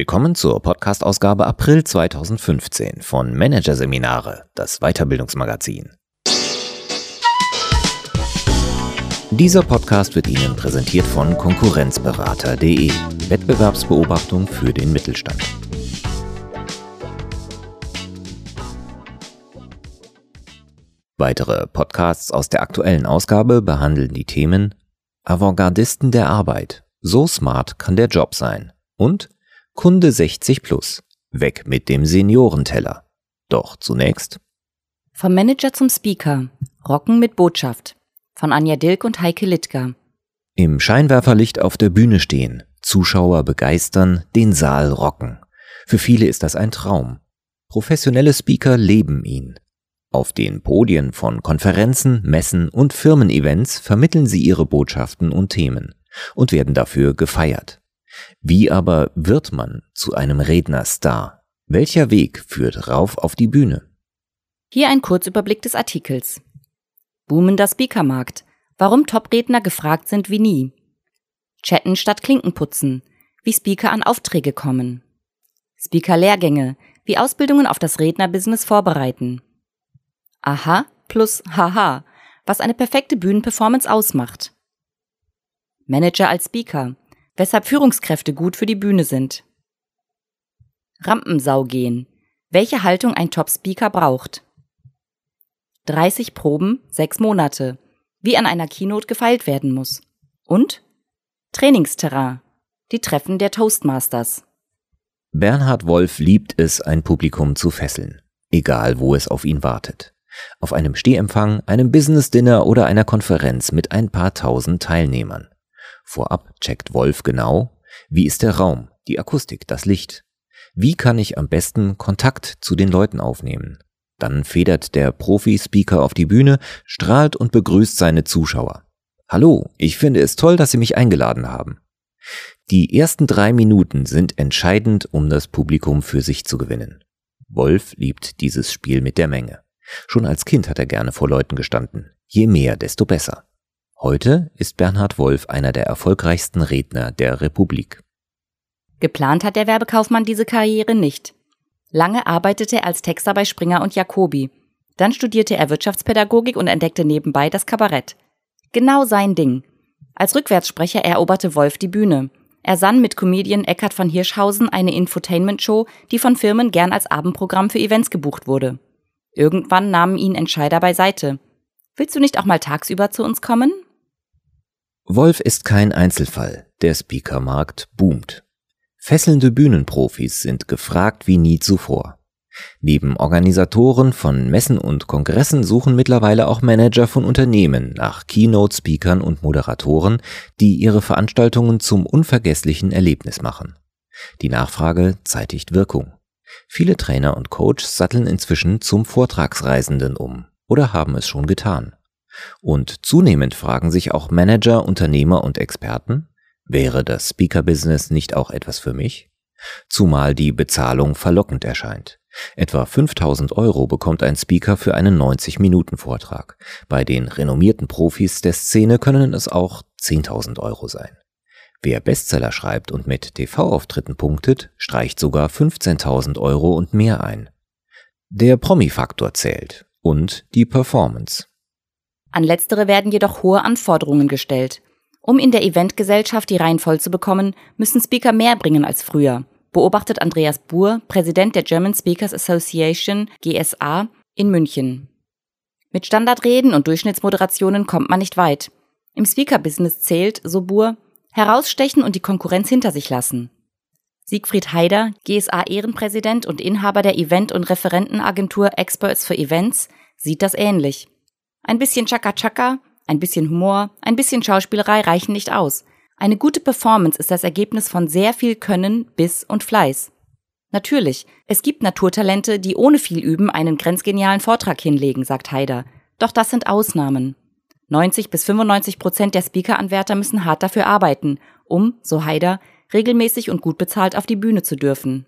Willkommen zur Podcast-Ausgabe April 2015 von Managerseminare, das Weiterbildungsmagazin. Dieser Podcast wird Ihnen präsentiert von Konkurrenzberater.de, Wettbewerbsbeobachtung für den Mittelstand. Weitere Podcasts aus der aktuellen Ausgabe behandeln die Themen Avantgardisten der Arbeit. So smart kann der Job sein. Und Kunde 60 plus. Weg mit dem Seniorenteller. Doch zunächst. Vom Manager zum Speaker. Rocken mit Botschaft. Von Anja Dilk und Heike Littger. Im Scheinwerferlicht auf der Bühne stehen. Zuschauer begeistern, den Saal rocken. Für viele ist das ein Traum. Professionelle Speaker leben ihn. Auf den Podien von Konferenzen, Messen und Firmen-Events vermitteln sie ihre Botschaften und Themen und werden dafür gefeiert. Wie aber wird man zu einem Rednerstar? Welcher Weg führt rauf auf die Bühne? Hier ein Kurzüberblick des Artikels. Boomender Speakermarkt. Warum Top-Redner gefragt sind wie nie. Chatten statt Klinkenputzen. Wie Speaker an Aufträge kommen. Speaker-Lehrgänge. Wie Ausbildungen auf das Rednerbusiness vorbereiten. Aha plus Haha, was eine perfekte Bühnenperformance ausmacht. Manager als Speaker, weshalb Führungskräfte gut für die Bühne sind. Rampensau gehen, welche Haltung ein Top-Speaker braucht. 30 Proben, 6 Monate, wie an einer Keynote gefeilt werden muss. Und Trainingsterrain, die Treffen der Toastmasters. Bernhard Wolf liebt es, ein Publikum zu fesseln, egal wo es auf ihn wartet auf einem Stehempfang, einem Business Dinner oder einer Konferenz mit ein paar tausend Teilnehmern. Vorab checkt Wolf genau, wie ist der Raum, die Akustik, das Licht. Wie kann ich am besten Kontakt zu den Leuten aufnehmen? Dann federt der Profi-Speaker auf die Bühne, strahlt und begrüßt seine Zuschauer. Hallo, ich finde es toll, dass Sie mich eingeladen haben. Die ersten drei Minuten sind entscheidend, um das Publikum für sich zu gewinnen. Wolf liebt dieses Spiel mit der Menge. Schon als Kind hat er gerne vor Leuten gestanden. Je mehr, desto besser. Heute ist Bernhard Wolf einer der erfolgreichsten Redner der Republik. Geplant hat der Werbekaufmann diese Karriere nicht. Lange arbeitete er als Texter bei Springer und Jacobi. Dann studierte er Wirtschaftspädagogik und entdeckte nebenbei das Kabarett. Genau sein Ding. Als Rückwärtssprecher eroberte Wolf die Bühne. Er sann mit Comedian Eckhard von Hirschhausen eine Infotainment-Show, die von Firmen gern als Abendprogramm für Events gebucht wurde. Irgendwann nahmen ihn Entscheider beiseite. Willst du nicht auch mal tagsüber zu uns kommen? Wolf ist kein Einzelfall. Der Speakermarkt boomt. Fesselnde Bühnenprofis sind gefragt wie nie zuvor. Neben Organisatoren von Messen und Kongressen suchen mittlerweile auch Manager von Unternehmen nach Keynote-Speakern und Moderatoren, die ihre Veranstaltungen zum unvergesslichen Erlebnis machen. Die Nachfrage zeitigt Wirkung. Viele Trainer und Coaches satteln inzwischen zum Vortragsreisenden um oder haben es schon getan. Und zunehmend fragen sich auch Manager, Unternehmer und Experten, wäre das Speaker-Business nicht auch etwas für mich? Zumal die Bezahlung verlockend erscheint. Etwa 5000 Euro bekommt ein Speaker für einen 90-Minuten-Vortrag. Bei den renommierten Profis der Szene können es auch 10.000 Euro sein. Wer Bestseller schreibt und mit TV-Auftritten punktet, streicht sogar 15.000 Euro und mehr ein. Der Promi-Faktor zählt und die Performance. An letztere werden jedoch hohe Anforderungen gestellt. Um in der Eventgesellschaft die Reihen voll zu bekommen, müssen Speaker mehr bringen als früher, beobachtet Andreas Buhr, Präsident der German Speakers Association GSA in München. Mit Standardreden und Durchschnittsmoderationen kommt man nicht weit. Im Speaker-Business zählt, so Buhr, herausstechen und die Konkurrenz hinter sich lassen. Siegfried Haider, GSA-Ehrenpräsident und Inhaber der Event- und Referentenagentur Experts for Events, sieht das ähnlich. Ein bisschen Chaka-Chaka, ein bisschen Humor, ein bisschen Schauspielerei reichen nicht aus. Eine gute Performance ist das Ergebnis von sehr viel Können, Biss und Fleiß. Natürlich, es gibt Naturtalente, die ohne viel Üben einen grenzgenialen Vortrag hinlegen, sagt Haider. Doch das sind Ausnahmen. 90 bis 95 Prozent der Speaker-Anwärter müssen hart dafür arbeiten, um, so Haider, regelmäßig und gut bezahlt auf die Bühne zu dürfen.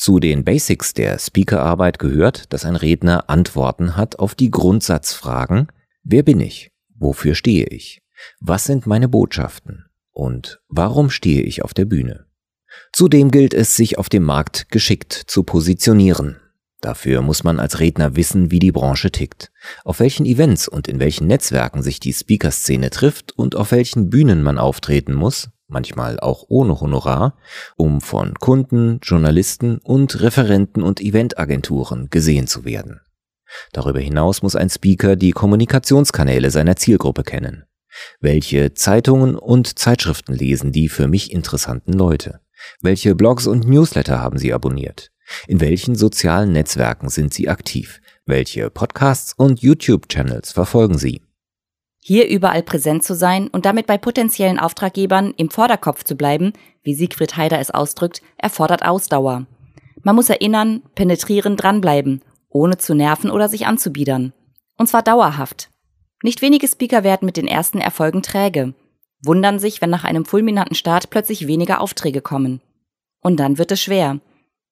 Zu den Basics der Speakerarbeit gehört, dass ein Redner Antworten hat auf die Grundsatzfragen Wer bin ich? Wofür stehe ich? Was sind meine Botschaften? Und warum stehe ich auf der Bühne? Zudem gilt es, sich auf dem Markt geschickt zu positionieren. Dafür muss man als Redner wissen, wie die Branche tickt, auf welchen Events und in welchen Netzwerken sich die Speaker-Szene trifft und auf welchen Bühnen man auftreten muss, manchmal auch ohne Honorar, um von Kunden, Journalisten und Referenten und Eventagenturen gesehen zu werden. Darüber hinaus muss ein Speaker die Kommunikationskanäle seiner Zielgruppe kennen. Welche Zeitungen und Zeitschriften lesen die für mich interessanten Leute? Welche Blogs und Newsletter haben Sie abonniert? In welchen sozialen Netzwerken sind Sie aktiv? Welche Podcasts und YouTube-Channels verfolgen Sie? Hier überall präsent zu sein und damit bei potenziellen Auftraggebern im Vorderkopf zu bleiben, wie Siegfried Heider es ausdrückt, erfordert Ausdauer. Man muss erinnern, penetrieren, dranbleiben, ohne zu nerven oder sich anzubiedern. Und zwar dauerhaft. Nicht wenige Speaker werden mit den ersten Erfolgen träge, wundern sich, wenn nach einem fulminanten Start plötzlich weniger Aufträge kommen. Und dann wird es schwer.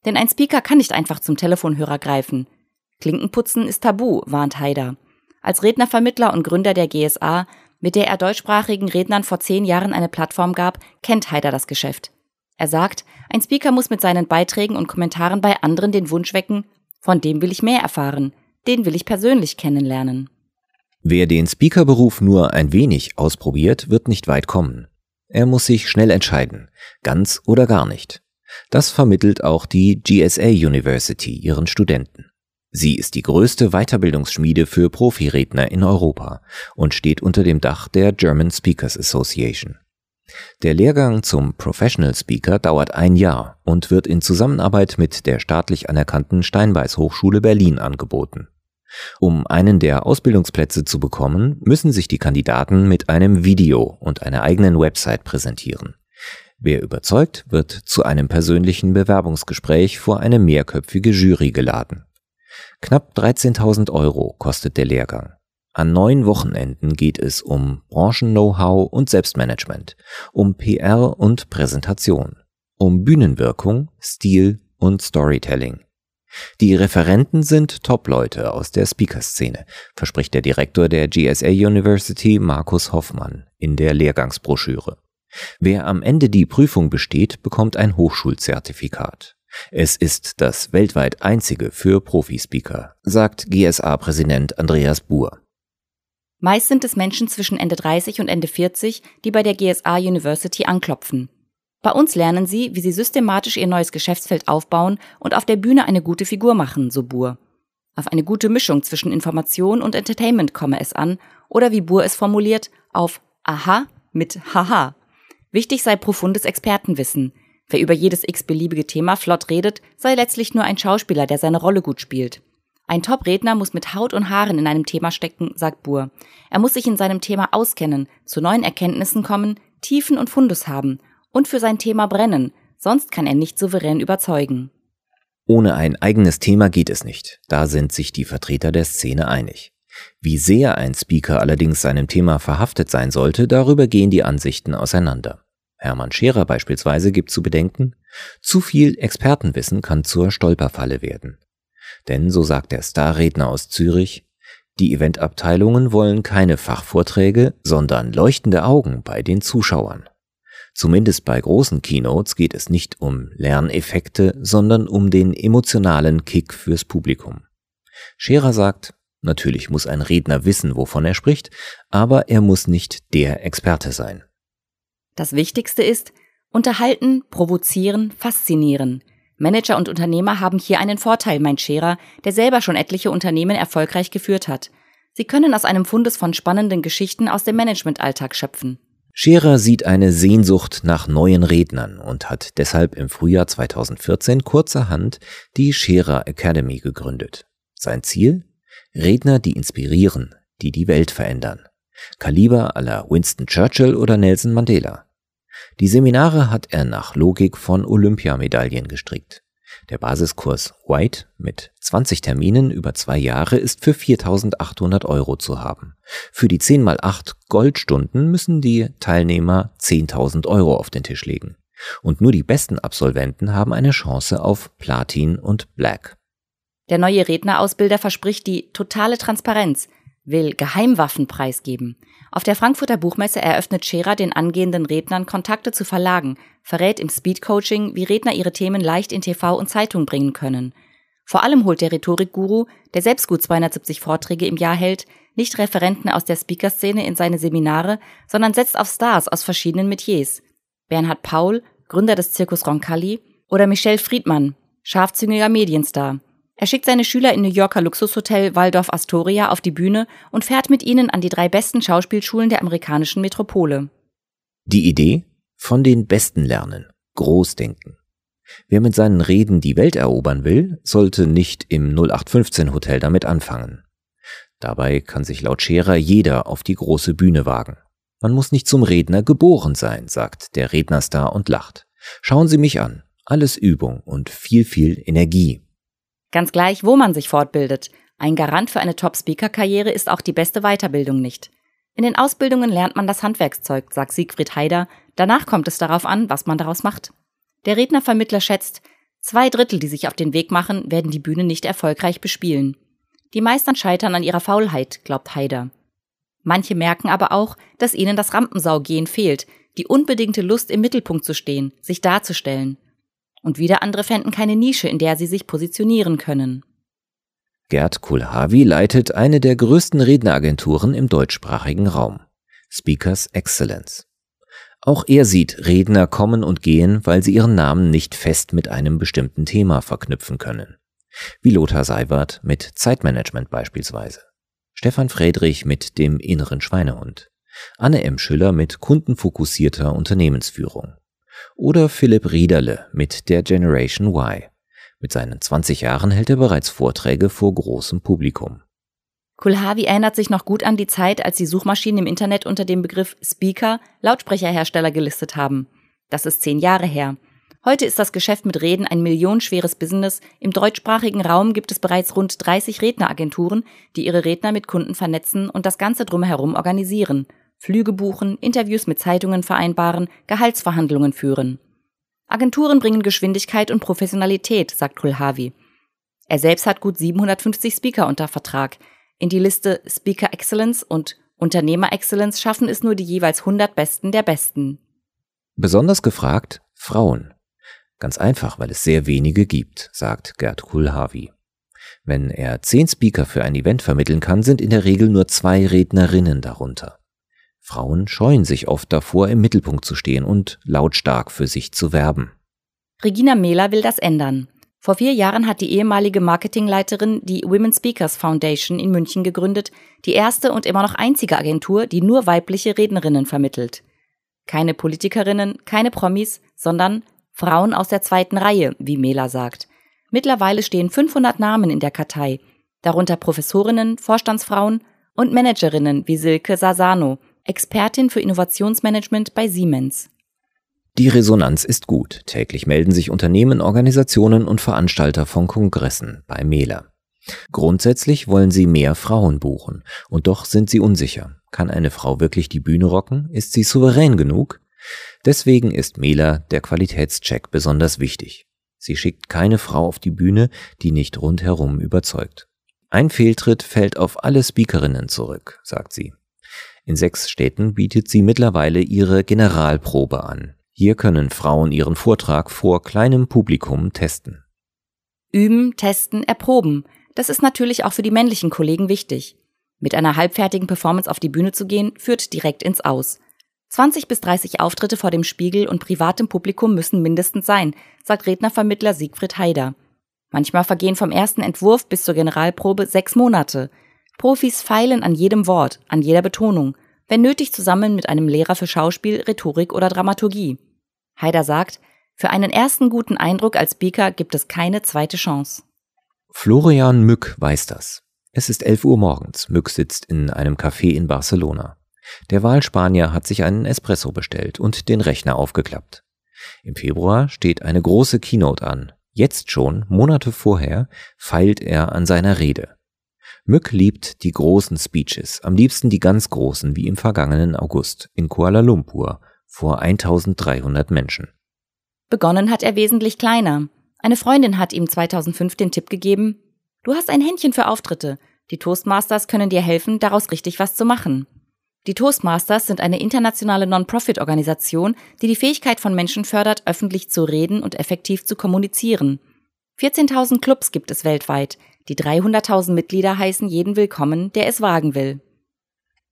Denn ein Speaker kann nicht einfach zum Telefonhörer greifen. Klinkenputzen ist tabu, warnt Haider. Als Rednervermittler und Gründer der GSA, mit der er deutschsprachigen Rednern vor zehn Jahren eine Plattform gab, kennt Haider das Geschäft. Er sagt, ein Speaker muss mit seinen Beiträgen und Kommentaren bei anderen den Wunsch wecken, von dem will ich mehr erfahren, den will ich persönlich kennenlernen. Wer den Speakerberuf nur ein wenig ausprobiert, wird nicht weit kommen. Er muss sich schnell entscheiden, ganz oder gar nicht. Das vermittelt auch die GSA University ihren Studenten. Sie ist die größte Weiterbildungsschmiede für Profiredner in Europa und steht unter dem Dach der German Speakers Association. Der Lehrgang zum Professional Speaker dauert ein Jahr und wird in Zusammenarbeit mit der staatlich anerkannten Steinbeis Hochschule Berlin angeboten. Um einen der Ausbildungsplätze zu bekommen, müssen sich die Kandidaten mit einem Video und einer eigenen Website präsentieren. Wer überzeugt, wird zu einem persönlichen Bewerbungsgespräch vor eine mehrköpfige Jury geladen. Knapp 13.000 Euro kostet der Lehrgang. An neun Wochenenden geht es um Branchen-Know-how und Selbstmanagement, um PR und Präsentation, um Bühnenwirkung, Stil und Storytelling. Die Referenten sind Top-Leute aus der Speaker-Szene, verspricht der Direktor der GSA University Markus Hoffmann in der Lehrgangsbroschüre. Wer am Ende die Prüfung besteht, bekommt ein Hochschulzertifikat. Es ist das weltweit einzige für Profispeaker, sagt GSA-Präsident Andreas Buhr. Meist sind es Menschen zwischen Ende 30 und Ende 40, die bei der GSA University anklopfen. Bei uns lernen sie, wie sie systematisch ihr neues Geschäftsfeld aufbauen und auf der Bühne eine gute Figur machen, so Buhr. Auf eine gute Mischung zwischen Information und Entertainment komme es an, oder wie Buhr es formuliert, auf Aha mit Haha. Wichtig sei profundes Expertenwissen. Wer über jedes x-beliebige Thema flott redet, sei letztlich nur ein Schauspieler, der seine Rolle gut spielt. Ein Top-Redner muss mit Haut und Haaren in einem Thema stecken, sagt Buhr. Er muss sich in seinem Thema auskennen, zu neuen Erkenntnissen kommen, Tiefen und Fundus haben und für sein Thema brennen, sonst kann er nicht souverän überzeugen. Ohne ein eigenes Thema geht es nicht, da sind sich die Vertreter der Szene einig. Wie sehr ein Speaker allerdings seinem Thema verhaftet sein sollte, darüber gehen die Ansichten auseinander. Hermann Scherer beispielsweise gibt zu bedenken, zu viel Expertenwissen kann zur Stolperfalle werden. Denn, so sagt der Starredner aus Zürich, die Eventabteilungen wollen keine Fachvorträge, sondern leuchtende Augen bei den Zuschauern. Zumindest bei großen Keynotes geht es nicht um Lerneffekte, sondern um den emotionalen Kick fürs Publikum. Scherer sagt, natürlich muss ein Redner wissen, wovon er spricht, aber er muss nicht der Experte sein. Das Wichtigste ist, unterhalten, provozieren, faszinieren. Manager und Unternehmer haben hier einen Vorteil, meint Scherer, der selber schon etliche Unternehmen erfolgreich geführt hat. Sie können aus einem Fundus von spannenden Geschichten aus dem Managementalltag schöpfen. Scherer sieht eine Sehnsucht nach neuen Rednern und hat deshalb im Frühjahr 2014 kurzerhand die Scherer Academy gegründet. Sein Ziel? Redner, die inspirieren, die die Welt verändern. Kaliber aller Winston Churchill oder Nelson Mandela. Die Seminare hat er nach Logik von Olympiamedaillen gestrickt. Der Basiskurs White mit 20 Terminen über zwei Jahre ist für 4.800 Euro zu haben. Für die 10 mal 8 Goldstunden müssen die Teilnehmer 10.000 Euro auf den Tisch legen. Und nur die besten Absolventen haben eine Chance auf Platin und Black. Der neue Rednerausbilder verspricht die totale Transparenz. Will Geheimwaffen preisgeben. Auf der Frankfurter Buchmesse eröffnet Scherer den angehenden Rednern Kontakte zu Verlagen, verrät im Speedcoaching, wie Redner ihre Themen leicht in TV und Zeitung bringen können. Vor allem holt der Rhetorikguru, der selbst gut 270 Vorträge im Jahr hält, nicht Referenten aus der Speakerszene in seine Seminare, sondern setzt auf Stars aus verschiedenen Metiers. Bernhard Paul, Gründer des Zirkus Roncalli, oder Michel Friedmann, scharfzüngiger Medienstar. Er schickt seine Schüler in New Yorker Luxushotel Waldorf Astoria auf die Bühne und fährt mit ihnen an die drei besten Schauspielschulen der amerikanischen Metropole. Die Idee? Von den Besten lernen. Großdenken. Wer mit seinen Reden die Welt erobern will, sollte nicht im 0815 Hotel damit anfangen. Dabei kann sich laut Scherer jeder auf die große Bühne wagen. Man muss nicht zum Redner geboren sein, sagt der Rednerstar und lacht. Schauen Sie mich an. Alles Übung und viel, viel Energie. Ganz gleich, wo man sich fortbildet. Ein Garant für eine Top-Speaker-Karriere ist auch die beste Weiterbildung nicht. In den Ausbildungen lernt man das Handwerkszeug, sagt Siegfried Haider. Danach kommt es darauf an, was man daraus macht. Der Rednervermittler schätzt, zwei Drittel, die sich auf den Weg machen, werden die Bühne nicht erfolgreich bespielen. Die meisten scheitern an ihrer Faulheit, glaubt Haider. Manche merken aber auch, dass ihnen das Rampensaugehen fehlt, die unbedingte Lust im Mittelpunkt zu stehen, sich darzustellen und wieder andere fänden keine Nische, in der sie sich positionieren können. Gerd Kulhavi leitet eine der größten Redneragenturen im deutschsprachigen Raum. Speakers Excellence. Auch er sieht Redner kommen und gehen, weil sie ihren Namen nicht fest mit einem bestimmten Thema verknüpfen können. Wie Lothar Seiwert mit Zeitmanagement beispielsweise. Stefan Friedrich mit dem inneren Schweinehund. Anne M. Schüller mit kundenfokussierter Unternehmensführung. Oder Philipp Riederle mit der Generation Y. Mit seinen 20 Jahren hält er bereits Vorträge vor großem Publikum. Kulhavi erinnert sich noch gut an die Zeit, als die Suchmaschinen im Internet unter dem Begriff Speaker Lautsprecherhersteller gelistet haben. Das ist zehn Jahre her. Heute ist das Geschäft mit Reden ein millionenschweres Business. Im deutschsprachigen Raum gibt es bereits rund 30 Redneragenturen, die ihre Redner mit Kunden vernetzen und das Ganze drumherum organisieren. Flüge buchen, Interviews mit Zeitungen vereinbaren, Gehaltsverhandlungen führen. Agenturen bringen Geschwindigkeit und Professionalität, sagt Kulhavi. Er selbst hat gut 750 Speaker unter Vertrag. In die Liste Speaker Excellence und Unternehmer Excellence schaffen es nur die jeweils 100 Besten der Besten. Besonders gefragt Frauen. Ganz einfach, weil es sehr wenige gibt, sagt Gerd Kulhavi. Wenn er zehn Speaker für ein Event vermitteln kann, sind in der Regel nur zwei Rednerinnen darunter. Frauen scheuen sich oft davor, im Mittelpunkt zu stehen und lautstark für sich zu werben. Regina Mehler will das ändern. Vor vier Jahren hat die ehemalige Marketingleiterin die Women Speakers Foundation in München gegründet, die erste und immer noch einzige Agentur, die nur weibliche Rednerinnen vermittelt. Keine Politikerinnen, keine Promis, sondern Frauen aus der zweiten Reihe, wie Mehler sagt. Mittlerweile stehen 500 Namen in der Kartei, darunter Professorinnen, Vorstandsfrauen und Managerinnen wie Silke Sasano, Expertin für Innovationsmanagement bei Siemens. Die Resonanz ist gut. Täglich melden sich Unternehmen, Organisationen und Veranstalter von Kongressen bei Mela. Grundsätzlich wollen sie mehr Frauen buchen, und doch sind sie unsicher. Kann eine Frau wirklich die Bühne rocken? Ist sie souverän genug? Deswegen ist Mela der Qualitätscheck besonders wichtig. Sie schickt keine Frau auf die Bühne, die nicht rundherum überzeugt. Ein Fehltritt fällt auf alle Speakerinnen zurück, sagt sie. In sechs Städten bietet sie mittlerweile ihre Generalprobe an. Hier können Frauen ihren Vortrag vor kleinem Publikum testen. Üben, testen, erproben. Das ist natürlich auch für die männlichen Kollegen wichtig. Mit einer halbfertigen Performance auf die Bühne zu gehen, führt direkt ins Aus. 20 bis 30 Auftritte vor dem Spiegel und privatem Publikum müssen mindestens sein, sagt Rednervermittler Siegfried Haider. Manchmal vergehen vom ersten Entwurf bis zur Generalprobe sechs Monate. Profis feilen an jedem Wort, an jeder Betonung, wenn nötig zusammen mit einem Lehrer für Schauspiel, Rhetorik oder Dramaturgie. Haider sagt, für einen ersten guten Eindruck als Speaker gibt es keine zweite Chance. Florian Mück weiß das. Es ist 11 Uhr morgens. Mück sitzt in einem Café in Barcelona. Der Wahlspanier hat sich einen Espresso bestellt und den Rechner aufgeklappt. Im Februar steht eine große Keynote an. Jetzt schon, Monate vorher, feilt er an seiner Rede. Mück liebt die großen Speeches, am liebsten die ganz großen, wie im vergangenen August in Kuala Lumpur vor 1300 Menschen. Begonnen hat er wesentlich kleiner. Eine Freundin hat ihm 2005 den Tipp gegeben, du hast ein Händchen für Auftritte, Die Toastmasters können dir helfen, daraus richtig was zu machen. Die Toastmasters sind eine internationale Non-Profit-Organisation, die die Fähigkeit von Menschen fördert, öffentlich zu reden und effektiv zu kommunizieren. 14.000 Clubs gibt es weltweit. Die 300.000 Mitglieder heißen jeden willkommen, der es wagen will.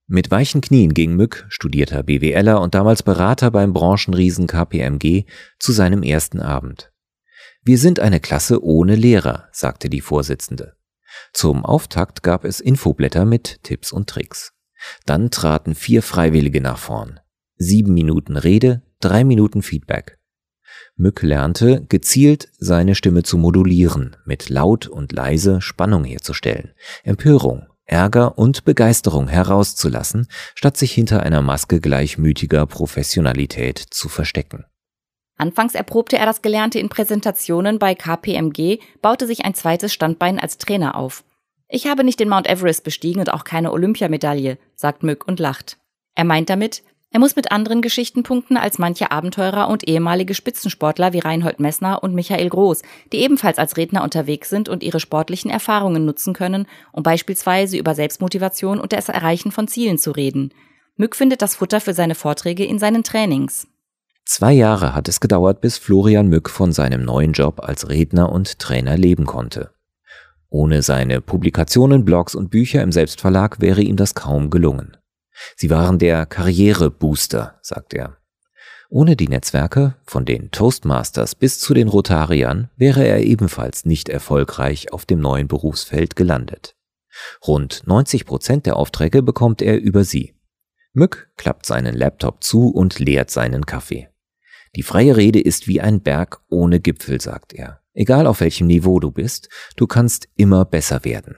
Mit weichen Knien ging Mück, studierter BWLer und damals Berater beim Branchenriesen KPMG, zu seinem ersten Abend. Wir sind eine Klasse ohne Lehrer, sagte die Vorsitzende. Zum Auftakt gab es Infoblätter mit Tipps und Tricks. Dann traten vier Freiwillige nach vorn. Sieben Minuten Rede, drei Minuten Feedback. Mück lernte, gezielt seine Stimme zu modulieren, mit laut und leise Spannung herzustellen, Empörung, Ärger und Begeisterung herauszulassen, statt sich hinter einer Maske gleichmütiger Professionalität zu verstecken. Anfangs erprobte er das Gelernte in Präsentationen bei KPMG, baute sich ein zweites Standbein als Trainer auf. Ich habe nicht den Mount Everest bestiegen und auch keine Olympiamedaille, sagt Mück und lacht. Er meint damit, er muss mit anderen Geschichten punkten als manche Abenteurer und ehemalige Spitzensportler wie Reinhold Messner und Michael Groß, die ebenfalls als Redner unterwegs sind und ihre sportlichen Erfahrungen nutzen können, um beispielsweise über Selbstmotivation und das Erreichen von Zielen zu reden. Mück findet das Futter für seine Vorträge in seinen Trainings. Zwei Jahre hat es gedauert, bis Florian Mück von seinem neuen Job als Redner und Trainer leben konnte. Ohne seine Publikationen, Blogs und Bücher im Selbstverlag wäre ihm das kaum gelungen. Sie waren der Karrierebooster, sagt er. Ohne die Netzwerke, von den Toastmasters bis zu den Rotariern, wäre er ebenfalls nicht erfolgreich auf dem neuen Berufsfeld gelandet. Rund 90 Prozent der Aufträge bekommt er über sie. Mück klappt seinen Laptop zu und leert seinen Kaffee. Die freie Rede ist wie ein Berg ohne Gipfel, sagt er. Egal auf welchem Niveau du bist, du kannst immer besser werden.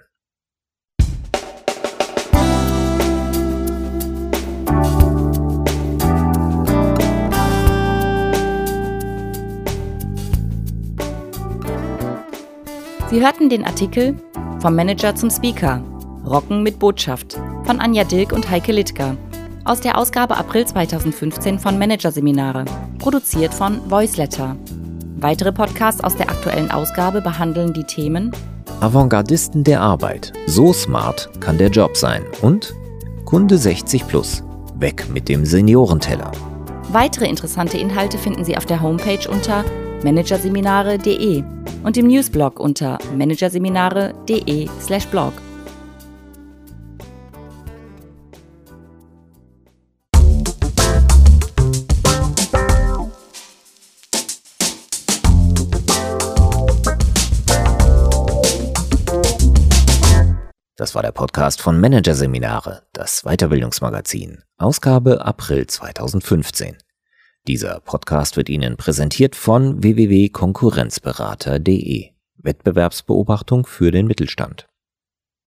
Sie hörten den Artikel Vom Manager zum Speaker. Rocken mit Botschaft von Anja Dilk und Heike Littger aus der Ausgabe April 2015 von Managerseminare, produziert von Voiceletter. Weitere Podcasts aus der aktuellen Ausgabe behandeln die Themen Avantgardisten der Arbeit. So smart kann der Job sein. Und Kunde 60 Plus. Weg mit dem Seniorenteller. Weitere interessante Inhalte finden Sie auf der Homepage unter managerseminare.de und im Newsblog unter managerseminare.de/blog. Das war der Podcast von Managerseminare, das Weiterbildungsmagazin, Ausgabe April 2015. Dieser Podcast wird Ihnen präsentiert von www.konkurrenzberater.de. Wettbewerbsbeobachtung für den Mittelstand.